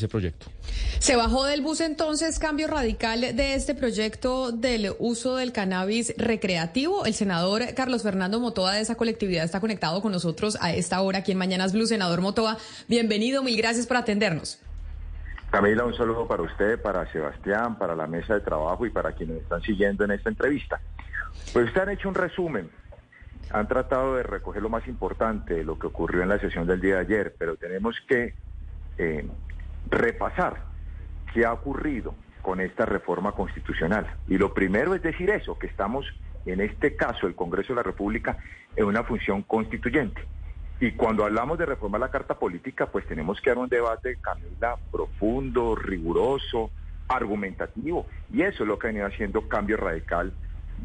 Ese proyecto. Se bajó del bus entonces cambio radical de este proyecto del uso del cannabis recreativo. El senador Carlos Fernando Motoa de esa colectividad está conectado con nosotros a esta hora aquí en Mañanas Blue. Senador Motoa, bienvenido, mil gracias por atendernos. Camila, un saludo para usted, para Sebastián, para la mesa de trabajo y para quienes están siguiendo en esta entrevista. Pues usted han hecho un resumen, han tratado de recoger lo más importante de lo que ocurrió en la sesión del día de ayer, pero tenemos que eh, repasar qué ha ocurrido con esta reforma constitucional. Y lo primero es decir eso, que estamos, en este caso, el Congreso de la República, en una función constituyente. Y cuando hablamos de reformar la Carta Política, pues tenemos que dar un debate, Camila, profundo, riguroso, argumentativo. Y eso es lo que ha venido haciendo cambio radical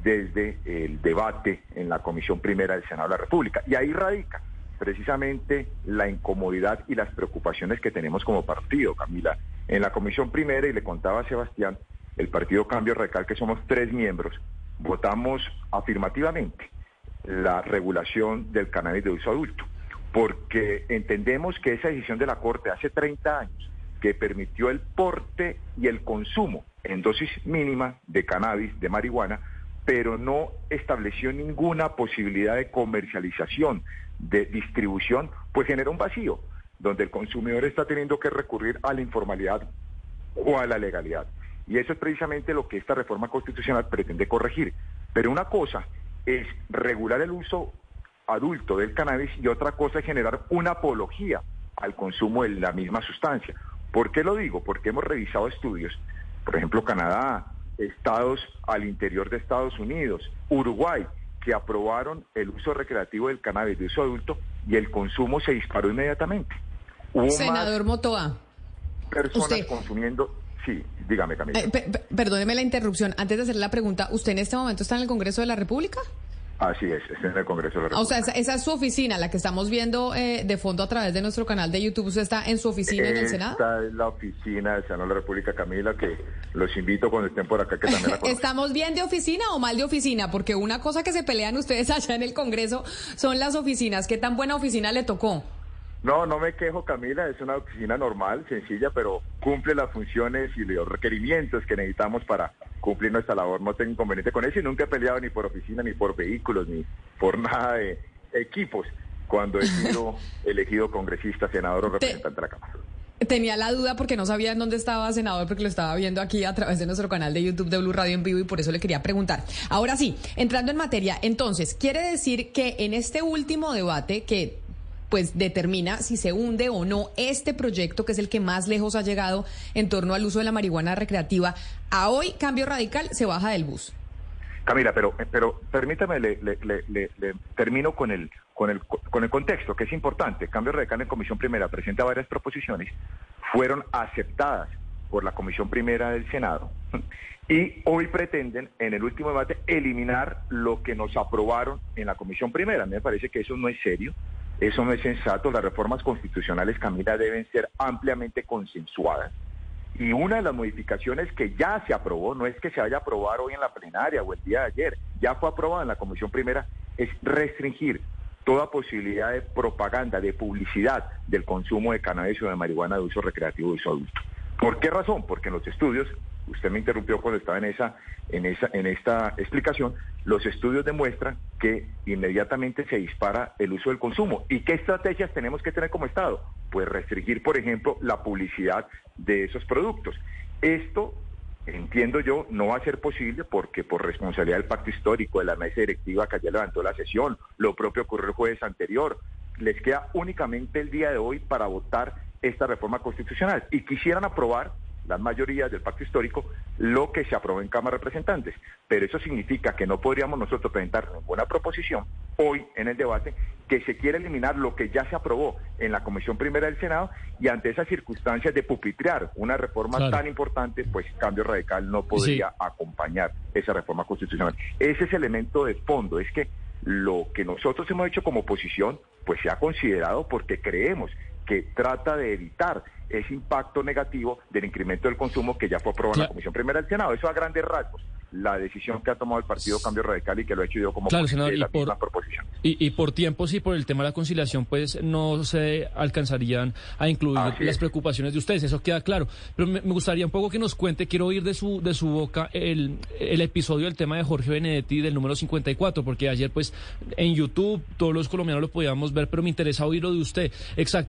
desde el debate en la Comisión Primera del Senado de la República. Y ahí radica precisamente la incomodidad y las preocupaciones que tenemos como partido, Camila. En la Comisión Primera, y le contaba a Sebastián, el Partido Cambio Radical, que somos tres miembros, votamos afirmativamente la regulación del cannabis de uso adulto porque entendemos que esa decisión de la Corte hace 30 años, que permitió el porte y el consumo en dosis mínima de cannabis, de marihuana, pero no estableció ninguna posibilidad de comercialización, de distribución, pues genera un vacío, donde el consumidor está teniendo que recurrir a la informalidad o a la legalidad. Y eso es precisamente lo que esta reforma constitucional pretende corregir. Pero una cosa es regular el uso adulto del cannabis y otra cosa es generar una apología al consumo de la misma sustancia. ¿Por qué lo digo? Porque hemos revisado estudios, por ejemplo, Canadá, estados al interior de Estados Unidos, Uruguay, que aprobaron el uso recreativo del cannabis de uso adulto y el consumo se disparó inmediatamente. Senador Motoa. Personas consumiendo. Sí, dígame, Camila. Eh, perdóneme la interrupción. Antes de hacer la pregunta, ¿usted en este momento está en el Congreso de la República? Así es, es en el Congreso de la República. O sea, esa, es su oficina, la que estamos viendo eh, de fondo a través de nuestro canal de YouTube. ¿Usted está en su oficina en el Senado? Esta es la oficina del Senado de la República, Camila, que los invito cuando estén por acá que también la ¿Estamos bien de oficina o mal de oficina? Porque una cosa que se pelean ustedes allá en el Congreso son las oficinas. ¿Qué tan buena oficina le tocó? No, no me quejo, Camila, es una oficina normal, sencilla, pero cumple las funciones y los requerimientos que necesitamos para cumplir nuestra labor. No tengo inconveniente con eso y nunca he peleado ni por oficina, ni por vehículos, ni por nada de equipos cuando he sido elegido congresista, senador o representante de la Cámara. Tenía la duda porque no sabía en dónde estaba, senador, porque lo estaba viendo aquí a través de nuestro canal de YouTube de Blue Radio en vivo y por eso le quería preguntar. Ahora sí, entrando en materia, entonces, quiere decir que en este último debate que pues determina si se hunde o no este proyecto, que es el que más lejos ha llegado en torno al uso de la marihuana recreativa. A hoy, cambio radical, se baja del bus. Camila, pero, pero permítame, le, termino con el, con, el, con el contexto, que es importante. Cambio radical en Comisión Primera presenta varias proposiciones, fueron aceptadas por la Comisión Primera del Senado y hoy pretenden, en el último debate, eliminar lo que nos aprobaron en la Comisión Primera. A mí me parece que eso no es serio. Eso no es sensato. Las reformas constitucionales, Camila, deben ser ampliamente consensuadas. Y una de las modificaciones que ya se aprobó, no es que se vaya a aprobar hoy en la plenaria o el día de ayer, ya fue aprobada en la Comisión Primera, es restringir toda posibilidad de propaganda, de publicidad del consumo de cannabis o de marihuana de uso recreativo de uso adulto. ¿Por qué razón? Porque en los estudios usted me interrumpió cuando estaba en esa, en esa, en esta explicación, los estudios demuestran que inmediatamente se dispara el uso del consumo. ¿Y qué estrategias tenemos que tener como Estado? Pues restringir, por ejemplo, la publicidad de esos productos. Esto, entiendo yo, no va a ser posible porque por responsabilidad del pacto histórico de la mesa directiva que ya levantó la sesión, lo propio ocurrió el jueves anterior, les queda únicamente el día de hoy para votar esta reforma constitucional y quisieran aprobar las mayorías del pacto histórico lo que se aprobó en Cámara de Representantes. Pero eso significa que no podríamos nosotros presentar ninguna proposición hoy en el debate que se quiere eliminar lo que ya se aprobó en la Comisión Primera del Senado y ante esas circunstancias de pupitrear una reforma tan importante, pues Cambio Radical no podría acompañar esa reforma constitucional. Ese es el elemento de fondo, es que lo que nosotros hemos hecho como oposición, pues se ha considerado porque creemos que trata de evitar ese impacto negativo del incremento del consumo que ya fue aprobado en la Comisión Primera del Senado. Eso a grandes rasgos la decisión que ha tomado el Partido Cambio Radical y que lo ha hecho yo como claro, senador, de la y por, proposición. Y, por tiempos y por el tema de la conciliación, pues no se alcanzarían a incluir las preocupaciones de ustedes, eso queda claro. Pero me, gustaría un poco que nos cuente, quiero oír de su, de su boca el, el episodio del tema de Jorge Benedetti del número 54, porque ayer pues en YouTube todos los colombianos lo podíamos ver, pero me interesa oírlo de usted. Exacto.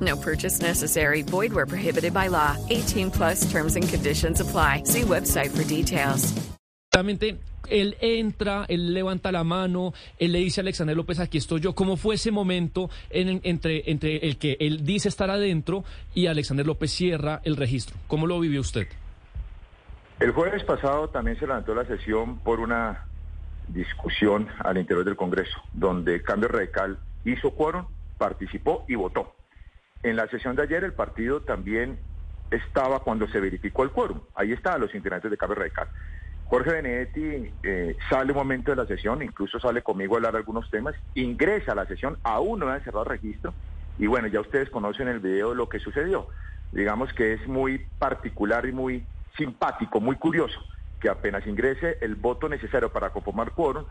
No purchase necessary. Void where prohibited by law. 18 plus terms and conditions apply. See website for details. él entra, él levanta la mano, él le dice a Alexander López, aquí estoy yo. ¿Cómo fue ese momento entre, entre el que él dice estar adentro y Alexander López cierra el registro? ¿Cómo lo vivió usted? El jueves pasado también se levantó la sesión por una discusión al interior del Congreso, donde Cambio Radical hizo quórum, participó y votó. En la sesión de ayer el partido también estaba cuando se verificó el quórum. Ahí estaban los integrantes de Cambio Radical. Jorge Benedetti eh, sale un momento de la sesión, incluso sale conmigo a hablar algunos temas, ingresa a la sesión, aún no ha cerrado registro, y bueno, ya ustedes conocen el video lo que sucedió. Digamos que es muy particular y muy simpático, muy curioso, que apenas ingrese el voto necesario para conformar quórum,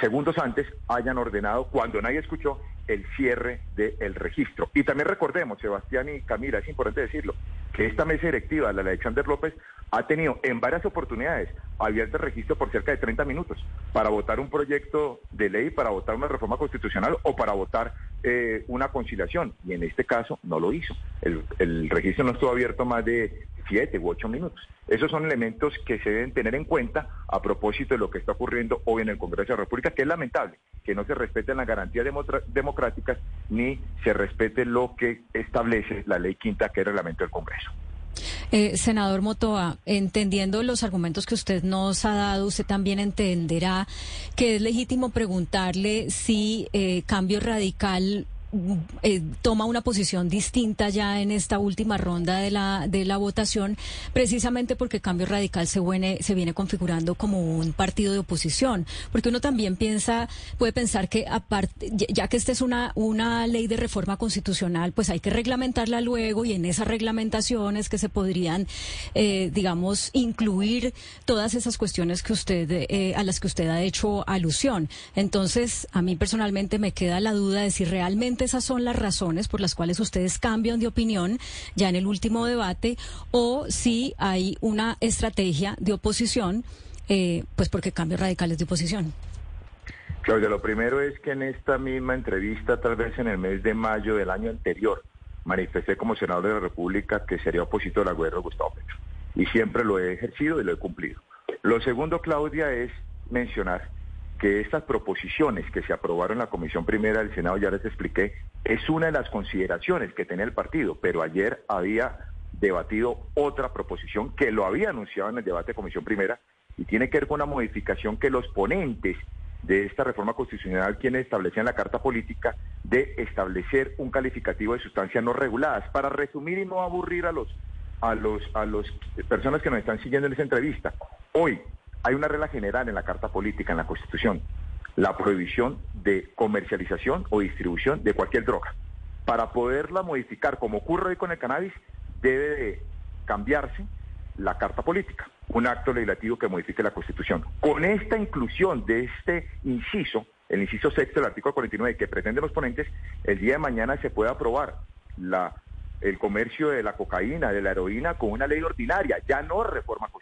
segundos antes hayan ordenado, cuando nadie escuchó, el cierre del registro. Y también recordemos, Sebastián y Camila, es importante decirlo, que esta mesa directiva, la de Alexander López, ha tenido en varias oportunidades abierto el registro por cerca de 30 minutos para votar un proyecto de ley, para votar una reforma constitucional o para votar eh, una conciliación. Y en este caso no lo hizo. El, registro no estuvo abierto más de siete u ocho minutos. Esos son elementos que se deben tener en cuenta a propósito de lo que está ocurriendo hoy en el Congreso de la República, que es lamentable que no se respeten las garantías democráticas ni se respete lo que establece la ley quinta, que reglamento del Congreso. Eh, senador Motoa, entendiendo los argumentos que usted nos ha dado, usted también entenderá que es legítimo preguntarle si eh, Cambio Radical eh, toma una posición distinta ya en esta última ronda de la, de la votación, precisamente porque Cambio Radical se viene, se viene configurando como un partido de oposición. Porque uno también piensa, puede pensar que aparte, ya que esta es una, una ley de reforma constitucional, pues hay que reglamentarla luego y en esas reglamentaciones que se podrían, eh, digamos, incluir todas esas cuestiones que usted, eh, a las que usted ha hecho alusión. Entonces, a mí personalmente me queda la duda de si realmente esas son las razones por las cuales ustedes cambian de opinión ya en el último debate o si hay una estrategia de oposición, eh, pues porque cambio radicales de oposición. Claudia, lo primero es que en esta misma entrevista, tal vez en el mes de mayo del año anterior, manifesté como senador de la República que sería opositor al gobierno de Gustavo Petro. Y siempre lo he ejercido y lo he cumplido. Lo segundo, Claudia, es mencionar que estas proposiciones que se aprobaron en la Comisión Primera del Senado, ya les expliqué, es una de las consideraciones que tiene el partido, pero ayer había debatido otra proposición que lo había anunciado en el debate de Comisión Primera y tiene que ver con una modificación que los ponentes de esta reforma constitucional, quienes establecían la Carta Política, de establecer un calificativo de sustancias no reguladas. Para resumir y no aburrir a los a los a las personas que nos están siguiendo en esta entrevista, hoy hay una regla general en la Carta Política, en la Constitución, la prohibición de comercialización o distribución de cualquier droga. Para poderla modificar, como ocurre hoy con el cannabis, debe de cambiarse la Carta Política, un acto legislativo que modifique la Constitución. Con esta inclusión de este inciso, el inciso sexto del artículo 49 que pretenden los ponentes, el día de mañana se puede aprobar la, el comercio de la cocaína, de la heroína con una ley ordinaria, ya no reforma constitucional.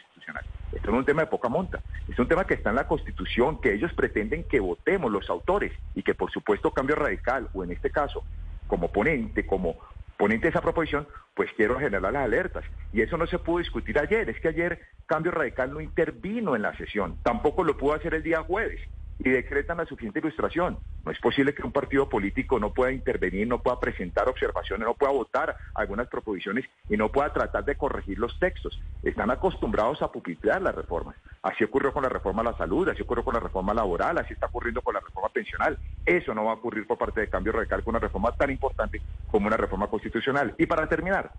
Es un tema de poca monta, es un tema que está en la Constitución, que ellos pretenden que votemos los autores y que por supuesto cambio radical, o en este caso, como ponente, como ponente de esa proposición, pues quiero generar las alertas. Y eso no se pudo discutir ayer. Es que ayer Cambio Radical no intervino en la sesión. Tampoco lo pudo hacer el día jueves y decretan la suficiente ilustración. No es posible que un partido político no pueda intervenir, no pueda presentar observaciones, no pueda votar algunas proposiciones y no pueda tratar de corregir los textos. Están acostumbrados a pupitear las reformas. Así ocurrió con la reforma a la salud, así ocurrió con la reforma laboral, así está ocurriendo con la reforma pensional. Eso no va a ocurrir por parte de Cambio Radical con una reforma tan importante como una reforma constitucional. Y para terminar,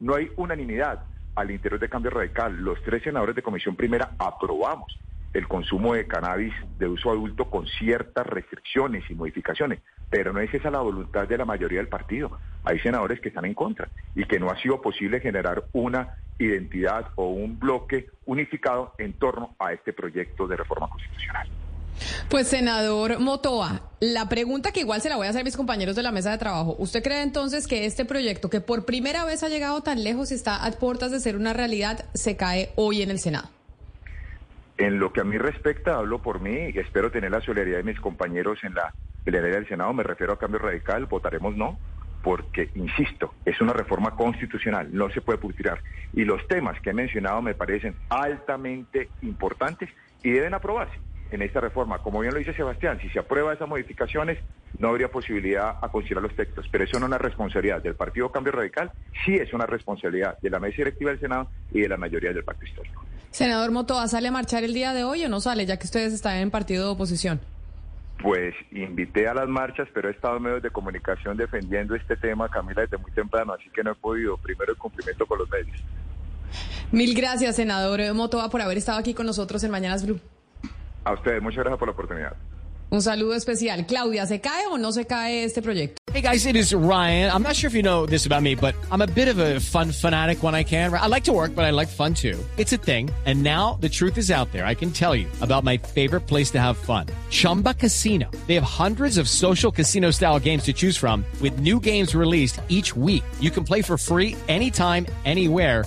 no hay unanimidad al interior de Cambio Radical. Los tres senadores de Comisión Primera aprobamos el consumo de cannabis de uso adulto con ciertas restricciones y modificaciones, pero no es esa la voluntad de la mayoría del partido. Hay senadores que están en contra y que no ha sido posible generar una identidad o un bloque unificado en torno a este proyecto de reforma constitucional. Pues senador Motoa, la pregunta que igual se la voy a hacer a mis compañeros de la mesa de trabajo. ¿Usted cree entonces que este proyecto, que por primera vez ha llegado tan lejos y está a puertas de ser una realidad, se cae hoy en el Senado? En lo que a mí respecta, hablo por mí y espero tener la solidaridad de mis compañeros en la plenaria del Senado. Me refiero a cambio radical, votaremos no, porque, insisto, es una reforma constitucional, no se puede putirar. Y los temas que he mencionado me parecen altamente importantes y deben aprobarse en esta reforma. Como bien lo dice Sebastián, si se aprueba esas modificaciones, no habría posibilidad a considerar los textos. Pero eso no es una responsabilidad del Partido Cambio Radical, sí es una responsabilidad de la mesa directiva del Senado y de la mayoría del Pacto Histórico. Senador Motoa, ¿sale a marchar el día de hoy o no sale, ya que ustedes están en partido de oposición? Pues invité a las marchas, pero he estado en medios de comunicación defendiendo este tema, Camila, desde muy temprano, así que no he podido. Primero el cumplimiento con los medios. Mil gracias, senador Motoa, por haber estado aquí con nosotros en Mañanas Blue. A ustedes, muchas gracias por la oportunidad. Un saludo especial. Claudia, ¿se cae o no se cae este proyecto? Hey guys, it is Ryan. I'm not sure if you know this about me, but I'm a bit of a fun fanatic when I can. I like to work, but I like fun too. It's a thing. And now the truth is out there. I can tell you about my favorite place to have fun. Chumba Casino. They have hundreds of social casino style games to choose from with new games released each week. You can play for free anytime, anywhere